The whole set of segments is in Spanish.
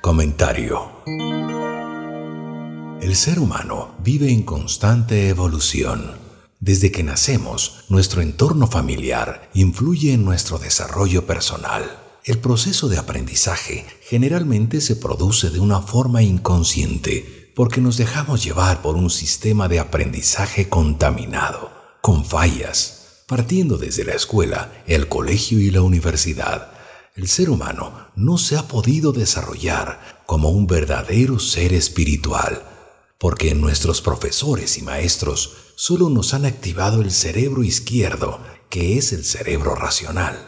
Comentario El ser humano vive en constante evolución. Desde que nacemos, nuestro entorno familiar influye en nuestro desarrollo personal. El proceso de aprendizaje generalmente se produce de una forma inconsciente porque nos dejamos llevar por un sistema de aprendizaje contaminado, con fallas, partiendo desde la escuela, el colegio y la universidad el ser humano no se ha podido desarrollar como un verdadero ser espiritual, porque nuestros profesores y maestros solo nos han activado el cerebro izquierdo, que es el cerebro racional.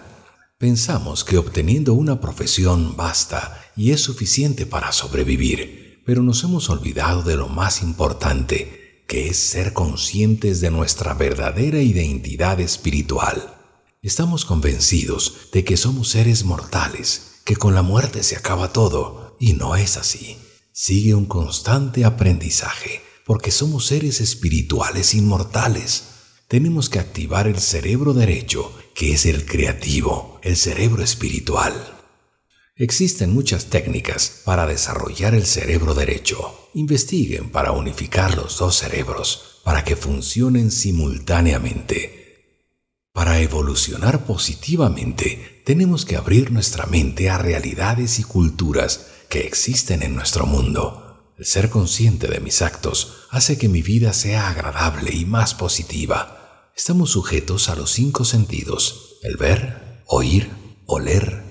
Pensamos que obteniendo una profesión basta y es suficiente para sobrevivir, pero nos hemos olvidado de lo más importante, que es ser conscientes de nuestra verdadera identidad espiritual. Estamos convencidos de que somos seres mortales, que con la muerte se acaba todo, y no es así. Sigue un constante aprendizaje, porque somos seres espirituales inmortales. Tenemos que activar el cerebro derecho, que es el creativo, el cerebro espiritual. Existen muchas técnicas para desarrollar el cerebro derecho. Investiguen para unificar los dos cerebros, para que funcionen simultáneamente. Para evolucionar positivamente, tenemos que abrir nuestra mente a realidades y culturas que existen en nuestro mundo. El ser consciente de mis actos hace que mi vida sea agradable y más positiva. Estamos sujetos a los cinco sentidos, el ver, oír, oler,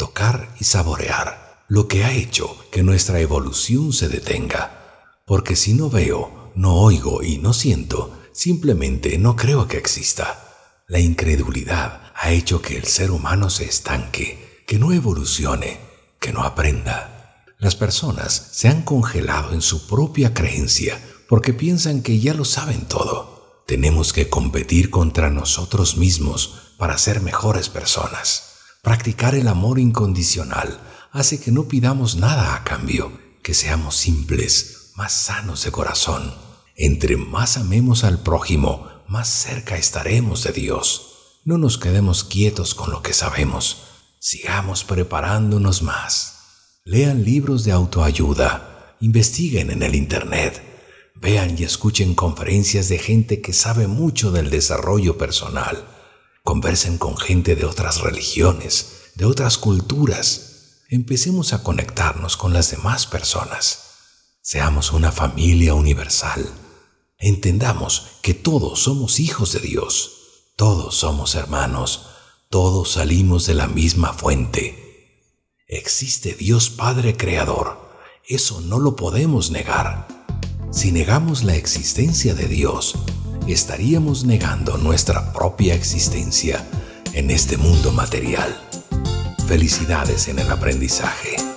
tocar y saborear, lo que ha hecho que nuestra evolución se detenga. Porque si no veo, no oigo y no siento, simplemente no creo que exista. La incredulidad ha hecho que el ser humano se estanque, que no evolucione, que no aprenda. Las personas se han congelado en su propia creencia porque piensan que ya lo saben todo. Tenemos que competir contra nosotros mismos para ser mejores personas. Practicar el amor incondicional hace que no pidamos nada a cambio, que seamos simples, más sanos de corazón. Entre más amemos al prójimo, más cerca estaremos de Dios. No nos quedemos quietos con lo que sabemos. Sigamos preparándonos más. Lean libros de autoayuda. Investiguen en el Internet. Vean y escuchen conferencias de gente que sabe mucho del desarrollo personal. Conversen con gente de otras religiones, de otras culturas. Empecemos a conectarnos con las demás personas. Seamos una familia universal entendamos que todos somos hijos de Dios, todos somos hermanos, todos salimos de la misma fuente. Existe Dios Padre Creador, eso no lo podemos negar. Si negamos la existencia de Dios, estaríamos negando nuestra propia existencia en este mundo material. Felicidades en el aprendizaje.